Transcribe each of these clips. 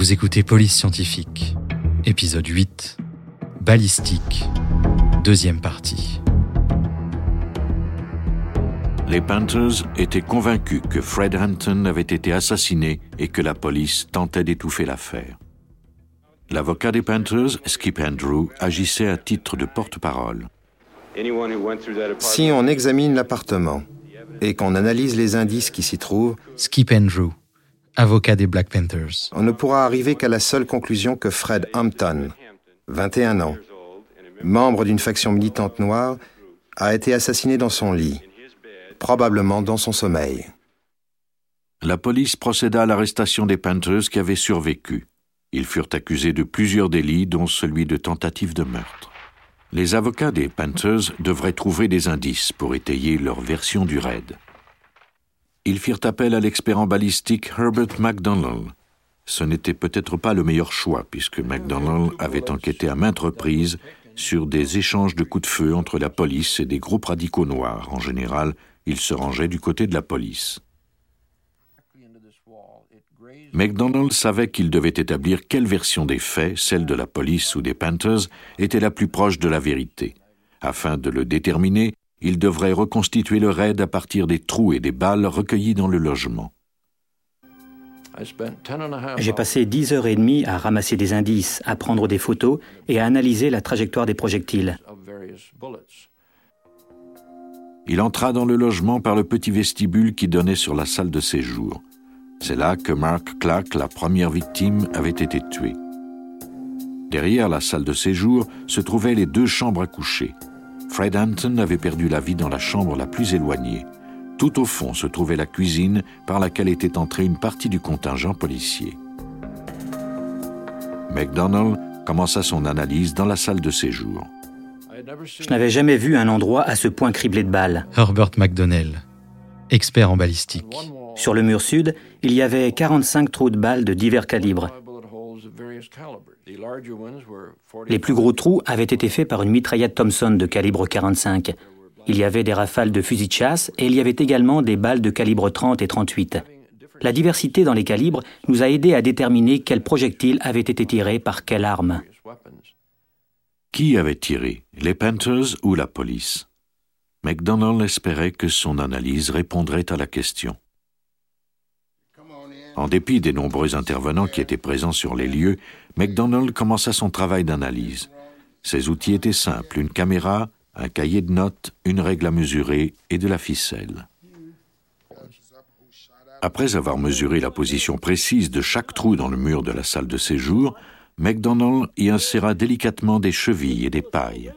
Vous écoutez Police Scientifique, épisode 8, Balistique, deuxième partie. Les Panthers étaient convaincus que Fred Hampton avait été assassiné et que la police tentait d'étouffer l'affaire. L'avocat des Panthers, Skip Andrew, agissait à titre de porte-parole. Si on examine l'appartement et qu'on analyse les indices qui s'y trouvent, Skip Andrew, avocat des Black Panthers. on ne pourra arriver qu'à la seule conclusion que Fred Hampton, 21 ans, membre d'une faction militante noire, a été assassiné dans son lit, probablement dans son sommeil. La police procéda à l'arrestation des Panthers qui avaient survécu. Ils furent accusés de plusieurs délits, dont celui de tentative de meurtre. Les avocats des Panthers devraient trouver des indices pour étayer leur version du raid. Ils firent appel à l'expert en balistique Herbert McDonald. Ce n'était peut-être pas le meilleur choix, puisque McDonald avait enquêté à maintes reprises sur des échanges de coups de feu entre la police et des groupes radicaux noirs. En général, il se rangeait du côté de la police. McDonald savait qu'il devait établir quelle version des faits, celle de la police ou des Panthers, était la plus proche de la vérité. Afin de le déterminer, il devrait reconstituer le raid à partir des trous et des balles recueillis dans le logement. J'ai passé 10 heures et demie à ramasser des indices, à prendre des photos et à analyser la trajectoire des projectiles. Il entra dans le logement par le petit vestibule qui donnait sur la salle de séjour. C'est là que Mark Clark, la première victime, avait été tué. Derrière la salle de séjour se trouvaient les deux chambres à coucher. Fred Hampton avait perdu la vie dans la chambre la plus éloignée. Tout au fond se trouvait la cuisine par laquelle était entrée une partie du contingent policier. McDonald commença son analyse dans la salle de séjour. Je n'avais jamais vu un endroit à ce point criblé de balles. Herbert McDonnell, expert en balistique. Sur le mur sud, il y avait 45 trous de balles de divers calibres. Les plus gros trous avaient été faits par une mitraillette Thompson de calibre 45. Il y avait des rafales de fusils de chasse et il y avait également des balles de calibre 30 et 38. La diversité dans les calibres nous a aidé à déterminer quel projectile avait été tiré par quelle arme. Qui avait tiré, les Panthers ou la police? McDonald espérait que son analyse répondrait à la question. En dépit des nombreux intervenants qui étaient présents sur les lieux, McDonald commença son travail d'analyse. Ses outils étaient simples, une caméra, un cahier de notes, une règle à mesurer et de la ficelle. Après avoir mesuré la position précise de chaque trou dans le mur de la salle de séjour, McDonald y inséra délicatement des chevilles et des pailles.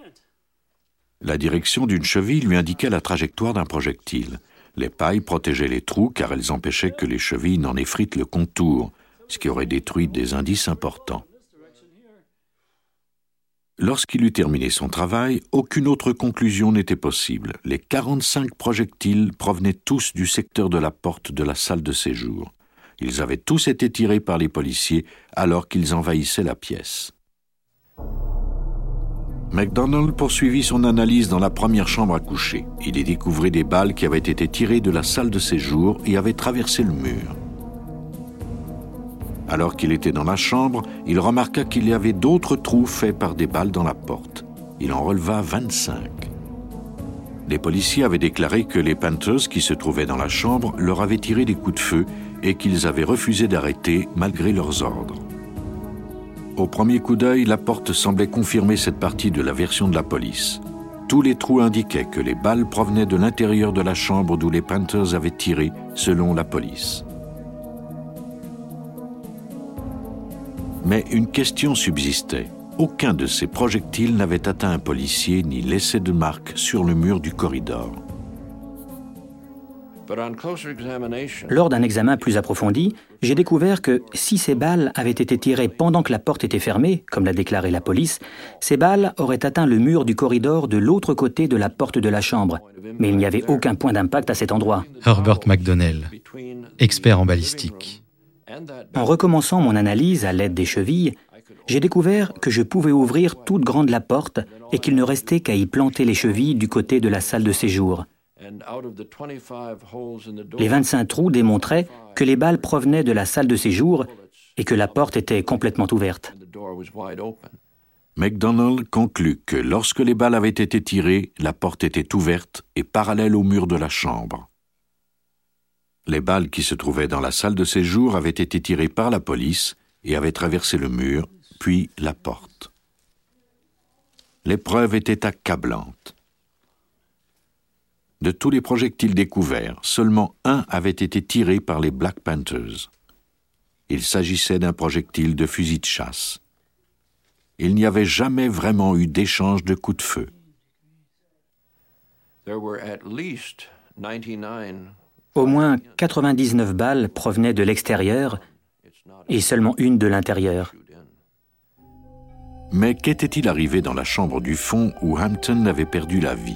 La direction d'une cheville lui indiquait la trajectoire d'un projectile. Les pailles protégeaient les trous car elles empêchaient que les chevilles n'en effritent le contour, ce qui aurait détruit des indices importants. Lorsqu'il eut terminé son travail, aucune autre conclusion n'était possible. Les 45 projectiles provenaient tous du secteur de la porte de la salle de séjour. Ils avaient tous été tirés par les policiers alors qu'ils envahissaient la pièce. McDonald poursuivit son analyse dans la première chambre à coucher. Il y découvrit des balles qui avaient été tirées de la salle de séjour et avaient traversé le mur. Alors qu'il était dans la chambre, il remarqua qu'il y avait d'autres trous faits par des balles dans la porte. Il en releva 25. Les policiers avaient déclaré que les Panthers qui se trouvaient dans la chambre leur avaient tiré des coups de feu et qu'ils avaient refusé d'arrêter malgré leurs ordres. Au premier coup d'œil, la porte semblait confirmer cette partie de la version de la police. Tous les trous indiquaient que les balles provenaient de l'intérieur de la chambre d'où les Panthers avaient tiré, selon la police. Mais une question subsistait. Aucun de ces projectiles n'avait atteint un policier ni laissé de marque sur le mur du corridor. Lors d'un examen plus approfondi, j'ai découvert que si ces balles avaient été tirées pendant que la porte était fermée, comme l'a déclaré la police, ces balles auraient atteint le mur du corridor de l'autre côté de la porte de la chambre. Mais il n'y avait aucun point d'impact à cet endroit. Herbert McDonnell, expert en balistique. En recommençant mon analyse à l'aide des chevilles, j'ai découvert que je pouvais ouvrir toute grande la porte et qu'il ne restait qu'à y planter les chevilles du côté de la salle de séjour. Les 25 trous démontraient que les balles provenaient de la salle de séjour et que la porte était complètement ouverte. McDonald conclut que lorsque les balles avaient été tirées, la porte était ouverte et parallèle au mur de la chambre. Les balles qui se trouvaient dans la salle de séjour avaient été tirées par la police et avaient traversé le mur, puis la porte. L'épreuve était accablante. De tous les projectiles découverts, seulement un avait été tiré par les Black Panthers. Il s'agissait d'un projectile de fusil de chasse. Il n'y avait jamais vraiment eu d'échange de coups de feu. Au moins 99 balles provenaient de l'extérieur et seulement une de l'intérieur. Mais qu'était-il arrivé dans la chambre du fond où Hampton avait perdu la vie?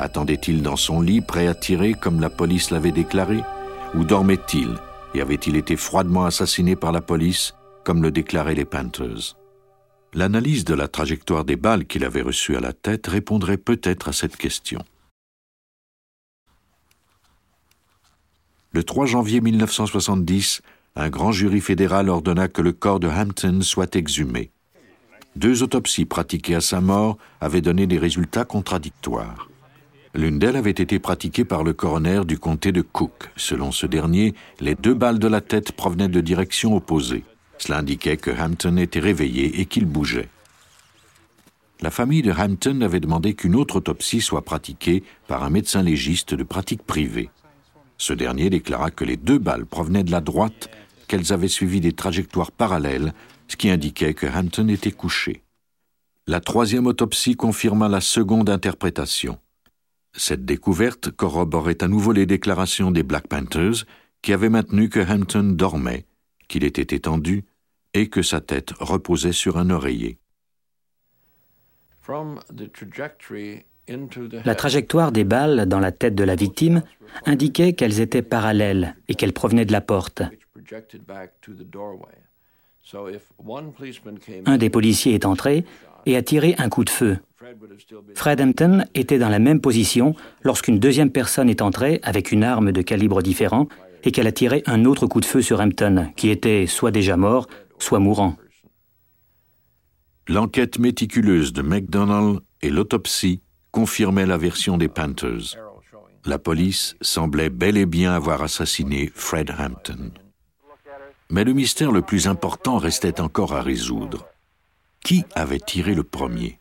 Attendait-il dans son lit, prêt à tirer comme la police l'avait déclaré? Ou dormait-il et avait-il été froidement assassiné par la police, comme le déclaraient les Panthers L'analyse de la trajectoire des balles qu'il avait reçues à la tête répondrait peut-être à cette question. Le 3 janvier 1970, un grand jury fédéral ordonna que le corps de Hampton soit exhumé. Deux autopsies pratiquées à sa mort avaient donné des résultats contradictoires. L'une d'elles avait été pratiquée par le coroner du comté de Cook. Selon ce dernier, les deux balles de la tête provenaient de directions opposées. Cela indiquait que Hampton était réveillé et qu'il bougeait. La famille de Hampton avait demandé qu'une autre autopsie soit pratiquée par un médecin légiste de pratique privée. Ce dernier déclara que les deux balles provenaient de la droite, qu'elles avaient suivi des trajectoires parallèles, ce qui indiquait que Hampton était couché. La troisième autopsie confirma la seconde interprétation. Cette découverte corroborait à nouveau les déclarations des Black Panthers qui avaient maintenu que Hampton dormait, qu'il était étendu et que sa tête reposait sur un oreiller. La trajectoire des balles dans la tête de la victime indiquait qu'elles étaient parallèles et qu'elles provenaient de la porte. Un des policiers est entré et a tiré un coup de feu. Fred Hampton était dans la même position lorsqu'une deuxième personne est entrée avec une arme de calibre différent et qu'elle a tiré un autre coup de feu sur Hampton, qui était soit déjà mort, soit mourant. L'enquête méticuleuse de McDonald et l'autopsie confirmaient la version des Panthers. La police semblait bel et bien avoir assassiné Fred Hampton. Mais le mystère le plus important restait encore à résoudre. Qui avait tiré le premier?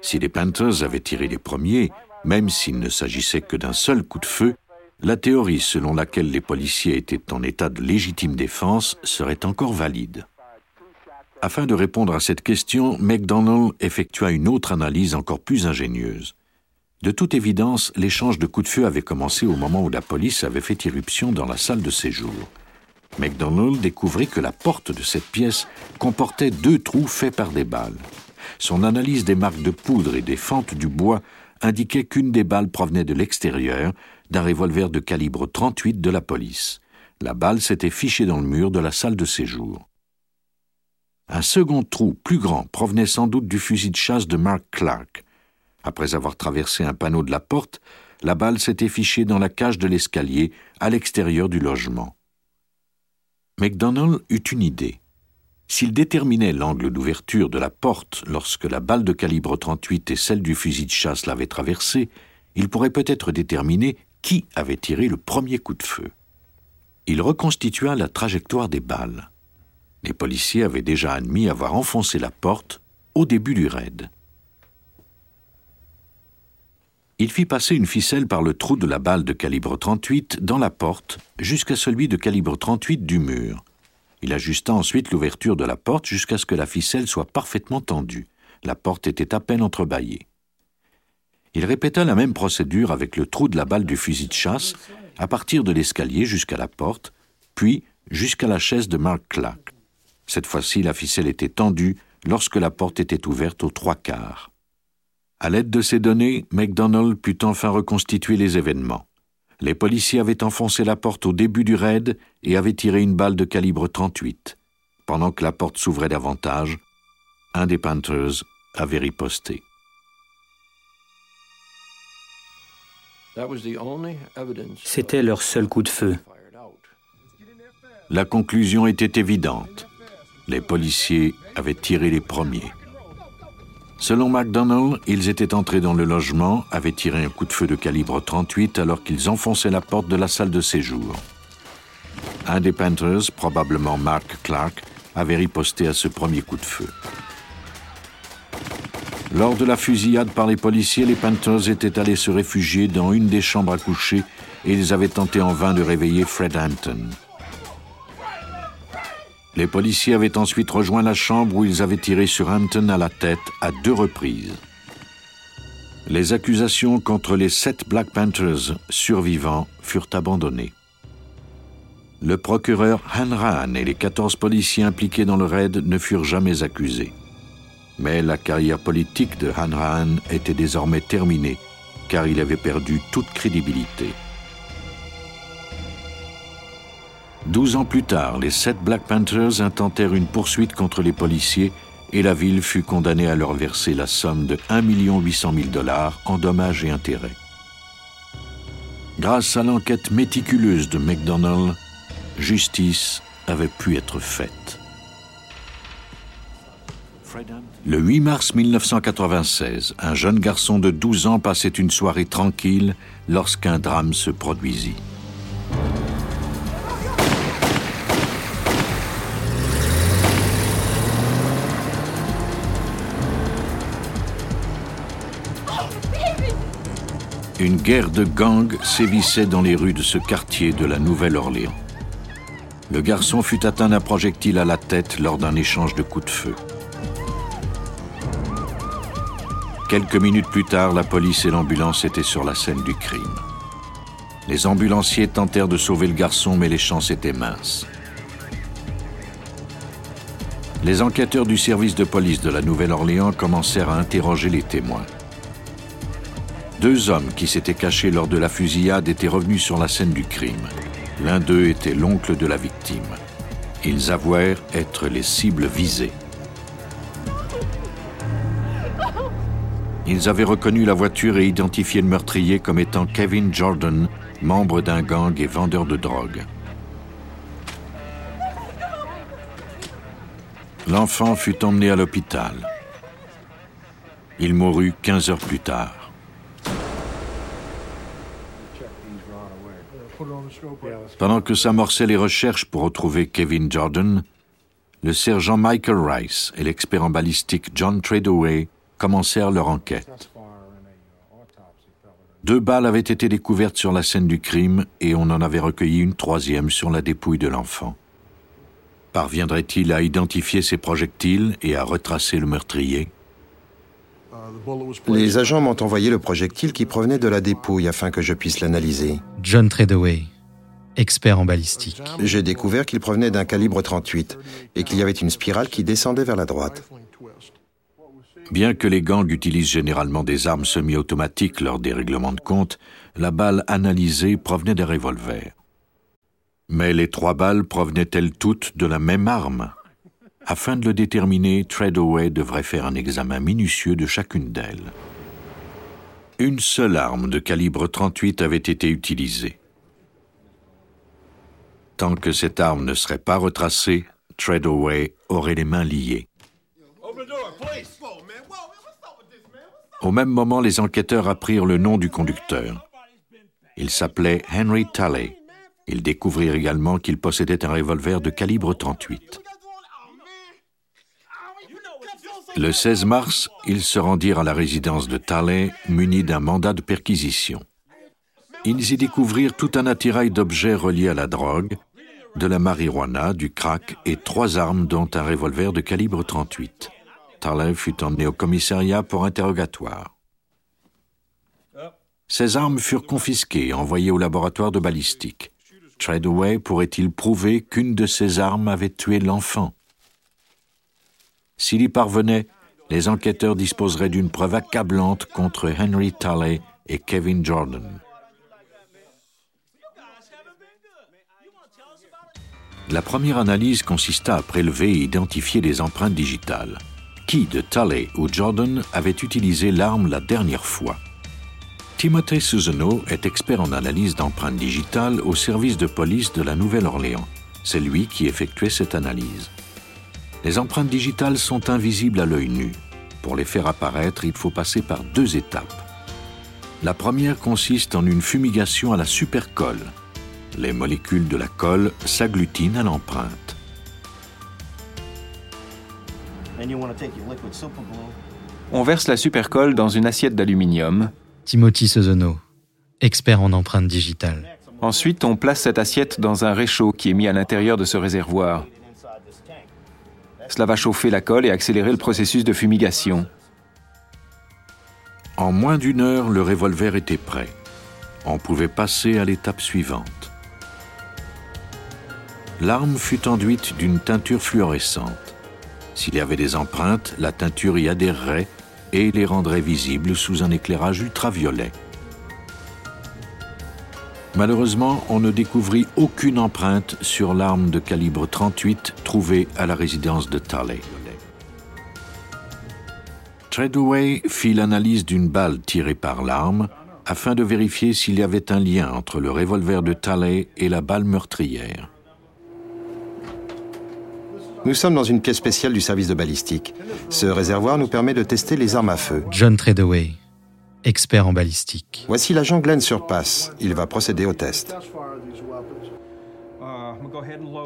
Si les Panthers avaient tiré les premiers, même s'il ne s'agissait que d'un seul coup de feu, la théorie selon laquelle les policiers étaient en état de légitime défense serait encore valide. Afin de répondre à cette question, McDonald effectua une autre analyse encore plus ingénieuse. De toute évidence, l'échange de coups de feu avait commencé au moment où la police avait fait irruption dans la salle de séjour. McDonald découvrit que la porte de cette pièce comportait deux trous faits par des balles. Son analyse des marques de poudre et des fentes du bois indiquait qu'une des balles provenait de l'extérieur, d'un revolver de calibre 38 de la police. La balle s'était fichée dans le mur de la salle de séjour. Un second trou plus grand provenait sans doute du fusil de chasse de Mark Clark. Après avoir traversé un panneau de la porte, la balle s'était fichée dans la cage de l'escalier à l'extérieur du logement. McDonald eut une idée. S'il déterminait l'angle d'ouverture de la porte lorsque la balle de calibre 38 et celle du fusil de chasse l'avaient traversée, il pourrait peut-être déterminer qui avait tiré le premier coup de feu. Il reconstitua la trajectoire des balles. Les policiers avaient déjà admis avoir enfoncé la porte au début du raid. Il fit passer une ficelle par le trou de la balle de calibre 38 dans la porte jusqu'à celui de calibre 38 du mur. Il ajusta ensuite l'ouverture de la porte jusqu'à ce que la ficelle soit parfaitement tendue. La porte était à peine entrebâillée. Il répéta la même procédure avec le trou de la balle du fusil de chasse, à partir de l'escalier jusqu'à la porte, puis jusqu'à la chaise de Mark Clark. Cette fois-ci, la ficelle était tendue lorsque la porte était ouverte aux trois quarts. À l'aide de ces données, McDonald put enfin reconstituer les événements. Les policiers avaient enfoncé la porte au début du raid et avaient tiré une balle de calibre 38. Pendant que la porte s'ouvrait davantage, un des Panthers avait riposté. C'était leur seul coup de feu. La conclusion était évidente. Les policiers avaient tiré les premiers. Selon McDonald, ils étaient entrés dans le logement, avaient tiré un coup de feu de calibre 38 alors qu'ils enfonçaient la porte de la salle de séjour. Un des Panthers, probablement Mark Clark, avait riposté à ce premier coup de feu. Lors de la fusillade par les policiers, les Panthers étaient allés se réfugier dans une des chambres à coucher et ils avaient tenté en vain de réveiller Fred Hampton. Les policiers avaient ensuite rejoint la chambre où ils avaient tiré sur Hampton à la tête à deux reprises. Les accusations contre les sept Black Panthers survivants furent abandonnées. Le procureur Hanrahan et les 14 policiers impliqués dans le raid ne furent jamais accusés. Mais la carrière politique de Hanrahan était désormais terminée, car il avait perdu toute crédibilité. Douze ans plus tard, les sept Black Panthers intentèrent une poursuite contre les policiers et la ville fut condamnée à leur verser la somme de 1 800 000 dollars en dommages et intérêts. Grâce à l'enquête méticuleuse de McDonald, justice avait pu être faite. Le 8 mars 1996, un jeune garçon de 12 ans passait une soirée tranquille lorsqu'un drame se produisit. Une guerre de gangs sévissait dans les rues de ce quartier de la Nouvelle-Orléans. Le garçon fut atteint d'un projectile à la tête lors d'un échange de coups de feu. Quelques minutes plus tard, la police et l'ambulance étaient sur la scène du crime. Les ambulanciers tentèrent de sauver le garçon, mais les chances étaient minces. Les enquêteurs du service de police de la Nouvelle-Orléans commencèrent à interroger les témoins. Deux hommes qui s'étaient cachés lors de la fusillade étaient revenus sur la scène du crime. L'un d'eux était l'oncle de la victime. Ils avouèrent être les cibles visées. Ils avaient reconnu la voiture et identifié le meurtrier comme étant Kevin Jordan, membre d'un gang et vendeur de drogue. L'enfant fut emmené à l'hôpital. Il mourut 15 heures plus tard. Pendant que s'amorçaient les recherches pour retrouver Kevin Jordan, le sergent Michael Rice et l'expert en balistique John Tradeway commencèrent leur enquête. Deux balles avaient été découvertes sur la scène du crime et on en avait recueilli une troisième sur la dépouille de l'enfant. Parviendrait-il à identifier ces projectiles et à retracer le meurtrier? Les agents m'ont envoyé le projectile qui provenait de la dépouille afin que je puisse l'analyser. John Treadaway, expert en balistique. J'ai découvert qu'il provenait d'un calibre 38 et qu'il y avait une spirale qui descendait vers la droite. Bien que les gangs utilisent généralement des armes semi-automatiques lors des règlements de compte, la balle analysée provenait des revolvers. Mais les trois balles provenaient-elles toutes de la même arme? Afin de le déterminer, Treadaway devrait faire un examen minutieux de chacune d'elles. Une seule arme de calibre 38 avait été utilisée. Tant que cette arme ne serait pas retracée, Treadaway aurait les mains liées. Au même moment, les enquêteurs apprirent le nom du conducteur. Il s'appelait Henry Talley. Ils découvrirent également qu'il possédait un revolver de calibre 38. Le 16 mars, ils se rendirent à la résidence de Talley munis d'un mandat de perquisition. Ils y découvrirent tout un attirail d'objets reliés à la drogue, de la marijuana, du crack et trois armes dont un revolver de calibre 38. Tarlin fut emmené au commissariat pour interrogatoire. Ces armes furent confisquées et envoyées au laboratoire de balistique. Treadaway pourrait-il prouver qu'une de ces armes avait tué l'enfant? S'il y parvenait, les enquêteurs disposeraient d'une preuve accablante contre Henry Talley et Kevin Jordan. La première analyse consista à prélever et identifier des empreintes digitales qui de Talley ou Jordan avait utilisé l'arme la dernière fois? Timothée Susanoo est expert en analyse d'empreintes digitales au service de police de la Nouvelle-Orléans. C'est lui qui effectuait cette analyse. Les empreintes digitales sont invisibles à l'œil nu. Pour les faire apparaître, il faut passer par deux étapes. La première consiste en une fumigation à la supercolle. Les molécules de la colle s'agglutinent à l'empreinte. On verse la supercolle dans une assiette d'aluminium. Timothy Sozono, expert en empreintes digitales. Ensuite, on place cette assiette dans un réchaud qui est mis à l'intérieur de ce réservoir. Cela va chauffer la colle et accélérer le processus de fumigation. En moins d'une heure, le revolver était prêt. On pouvait passer à l'étape suivante. L'arme fut enduite d'une teinture fluorescente. S'il y avait des empreintes, la teinture y adhérerait et les rendrait visibles sous un éclairage ultraviolet. Malheureusement, on ne découvrit aucune empreinte sur l'arme de calibre 38 trouvée à la résidence de Talley. Treadaway fit l'analyse d'une balle tirée par l'arme afin de vérifier s'il y avait un lien entre le revolver de Talley et la balle meurtrière. Nous sommes dans une pièce spéciale du service de balistique. Ce réservoir nous permet de tester les armes à feu. John Treadaway, expert en balistique. Voici l'agent Glenn sur passe. Il va procéder au test.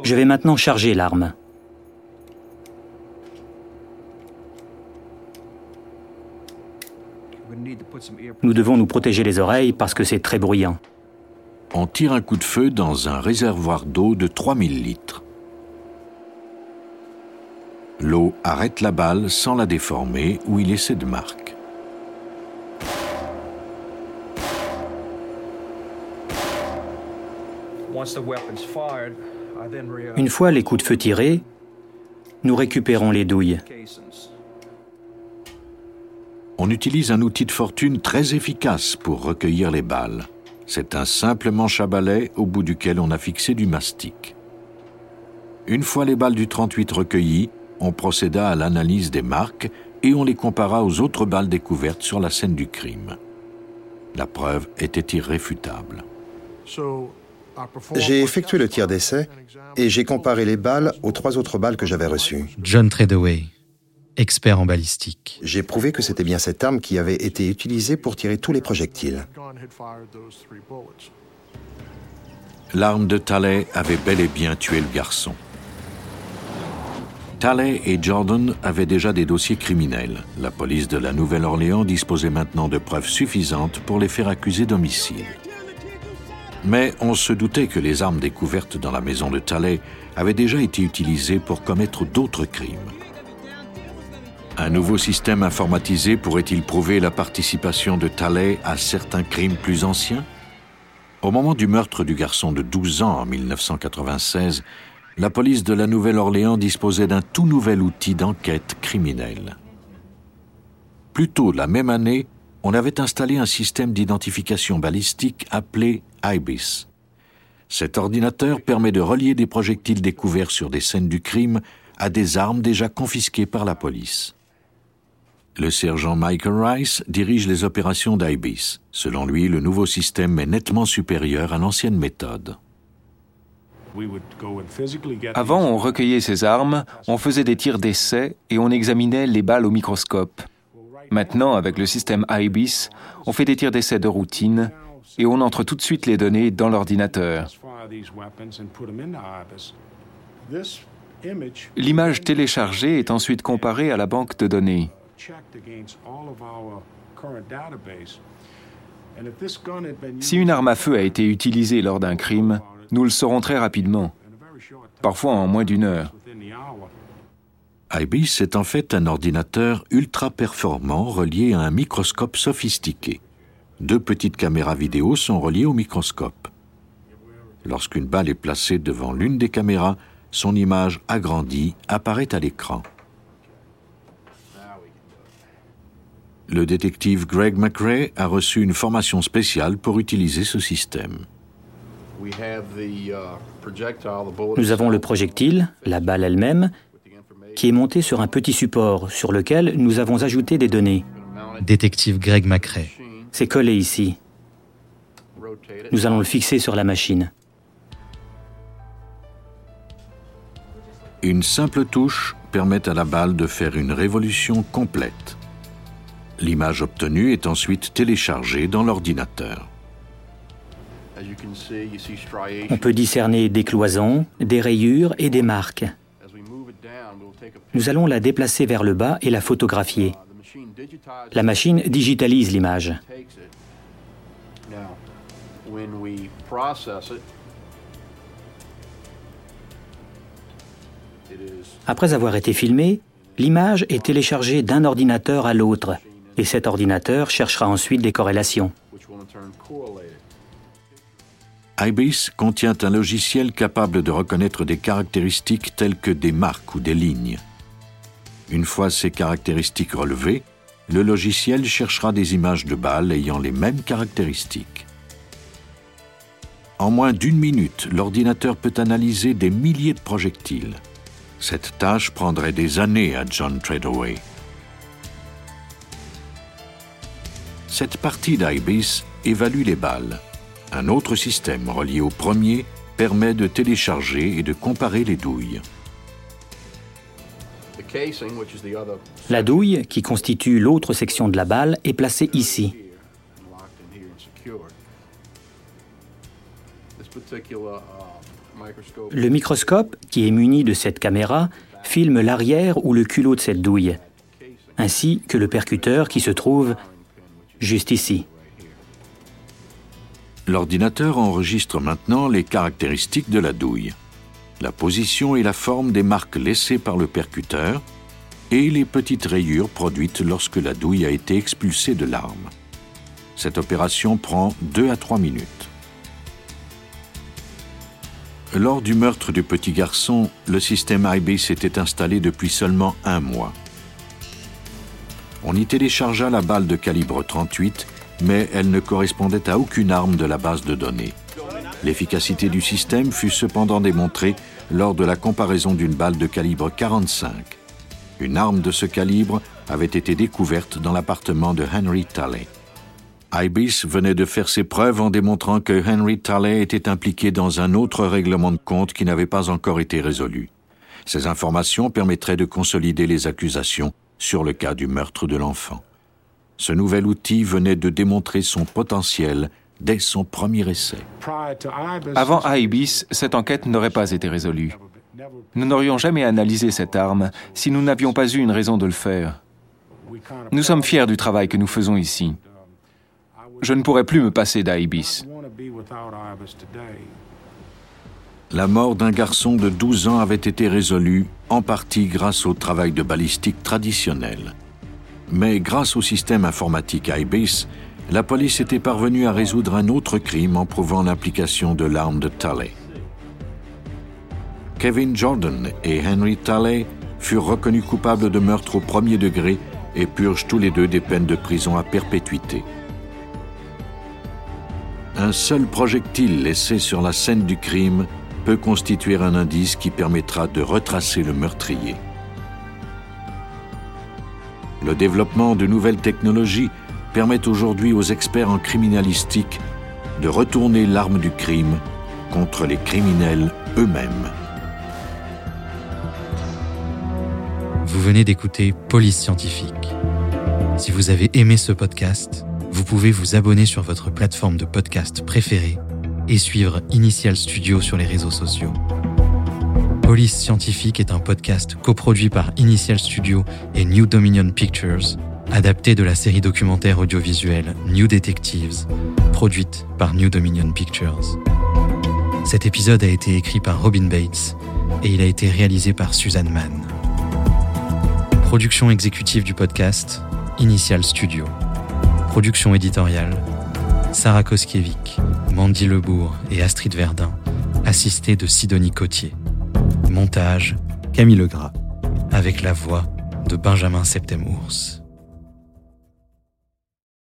Je vais maintenant charger l'arme. Nous devons nous protéger les oreilles parce que c'est très bruyant. On tire un coup de feu dans un réservoir d'eau de 3000 litres. L'eau arrête la balle sans la déformer ou y laisser de marque. Une fois les coups de feu tirés, nous récupérons les douilles. On utilise un outil de fortune très efficace pour recueillir les balles. C'est un simple manche à balai au bout duquel on a fixé du mastic. Une fois les balles du 38 recueillies, on procéda à l'analyse des marques et on les compara aux autres balles découvertes sur la scène du crime. La preuve était irréfutable. J'ai effectué le tir d'essai et j'ai comparé les balles aux trois autres balles que j'avais reçues. John Treadaway, expert en balistique. J'ai prouvé que c'était bien cette arme qui avait été utilisée pour tirer tous les projectiles. L'arme de Talley avait bel et bien tué le garçon. Talley et Jordan avaient déjà des dossiers criminels. La police de la Nouvelle-Orléans disposait maintenant de preuves suffisantes pour les faire accuser d'homicide. Mais on se doutait que les armes découvertes dans la maison de Talley avaient déjà été utilisées pour commettre d'autres crimes. Un nouveau système informatisé pourrait-il prouver la participation de Talley à certains crimes plus anciens? Au moment du meurtre du garçon de 12 ans en 1996, la police de la Nouvelle-Orléans disposait d'un tout nouvel outil d'enquête criminelle. Plus tôt la même année, on avait installé un système d'identification balistique appelé IBIS. Cet ordinateur permet de relier des projectiles découverts sur des scènes du crime à des armes déjà confisquées par la police. Le sergent Michael Rice dirige les opérations d'IBIS. Selon lui, le nouveau système est nettement supérieur à l'ancienne méthode. Avant, on recueillait ces armes, on faisait des tirs d'essai et on examinait les balles au microscope. Maintenant, avec le système IBIS, on fait des tirs d'essai de routine et on entre tout de suite les données dans l'ordinateur. L'image téléchargée est ensuite comparée à la banque de données. Si une arme à feu a été utilisée lors d'un crime, nous le saurons très rapidement, parfois en moins d'une heure. IBIS est en fait un ordinateur ultra performant relié à un microscope sophistiqué. Deux petites caméras vidéo sont reliées au microscope. Lorsqu'une balle est placée devant l'une des caméras, son image agrandie apparaît à l'écran. Le détective Greg McRae a reçu une formation spéciale pour utiliser ce système. Nous avons le projectile, la balle elle-même, qui est monté sur un petit support sur lequel nous avons ajouté des données. Détective Greg McRae. C'est collé ici. Nous allons le fixer sur la machine. Une simple touche permet à la balle de faire une révolution complète. L'image obtenue est ensuite téléchargée dans l'ordinateur. On peut discerner des cloisons, des rayures et des marques. Nous allons la déplacer vers le bas et la photographier. La machine digitalise l'image. Après avoir été filmée, l'image est téléchargée d'un ordinateur à l'autre et cet ordinateur cherchera ensuite des corrélations. IBIS contient un logiciel capable de reconnaître des caractéristiques telles que des marques ou des lignes. Une fois ces caractéristiques relevées, le logiciel cherchera des images de balles ayant les mêmes caractéristiques. En moins d'une minute, l'ordinateur peut analyser des milliers de projectiles. Cette tâche prendrait des années à John Treadaway. Cette partie d'IBIS évalue les balles. Un autre système relié au premier permet de télécharger et de comparer les douilles. La douille, qui constitue l'autre section de la balle, est placée ici. Le microscope, qui est muni de cette caméra, filme l'arrière ou le culot de cette douille, ainsi que le percuteur qui se trouve juste ici. L'ordinateur enregistre maintenant les caractéristiques de la douille, la position et la forme des marques laissées par le percuteur et les petites rayures produites lorsque la douille a été expulsée de l'arme. Cette opération prend 2 à 3 minutes. Lors du meurtre du petit garçon, le système IBIS était installé depuis seulement un mois on y téléchargea la balle de calibre 38, mais elle ne correspondait à aucune arme de la base de données. L'efficacité du système fut cependant démontrée lors de la comparaison d'une balle de calibre 45. Une arme de ce calibre avait été découverte dans l'appartement de Henry Talley. IBIS venait de faire ses preuves en démontrant que Henry Talley était impliqué dans un autre règlement de compte qui n'avait pas encore été résolu. Ces informations permettraient de consolider les accusations sur le cas du meurtre de l'enfant. Ce nouvel outil venait de démontrer son potentiel dès son premier essai. Avant IBIS, cette enquête n'aurait pas été résolue. Nous n'aurions jamais analysé cette arme si nous n'avions pas eu une raison de le faire. Nous sommes fiers du travail que nous faisons ici. Je ne pourrais plus me passer d'IBIS. La mort d'un garçon de 12 ans avait été résolue en partie grâce au travail de balistique traditionnel. Mais grâce au système informatique IBIS, la police était parvenue à résoudre un autre crime en prouvant l'implication de l'arme de Talley. Kevin Jordan et Henry Talley furent reconnus coupables de meurtre au premier degré et purgent tous les deux des peines de prison à perpétuité. Un seul projectile laissé sur la scène du crime peut constituer un indice qui permettra de retracer le meurtrier. Le développement de nouvelles technologies permet aujourd'hui aux experts en criminalistique de retourner l'arme du crime contre les criminels eux-mêmes. Vous venez d'écouter Police Scientifique. Si vous avez aimé ce podcast, vous pouvez vous abonner sur votre plateforme de podcast préférée et suivre Initial Studio sur les réseaux sociaux. Police Scientifique est un podcast coproduit par Initial Studio et New Dominion Pictures, adapté de la série documentaire audiovisuelle New Detectives, produite par New Dominion Pictures. Cet épisode a été écrit par Robin Bates et il a été réalisé par Suzanne Mann. Production exécutive du podcast, Initial Studio. Production éditoriale, Sarah Koskiewicz, Mandy Lebourg et Astrid Verdun, assistée de Sidonie Cotier. Montage, Camille Legras, avec la voix de Benjamin Septemours.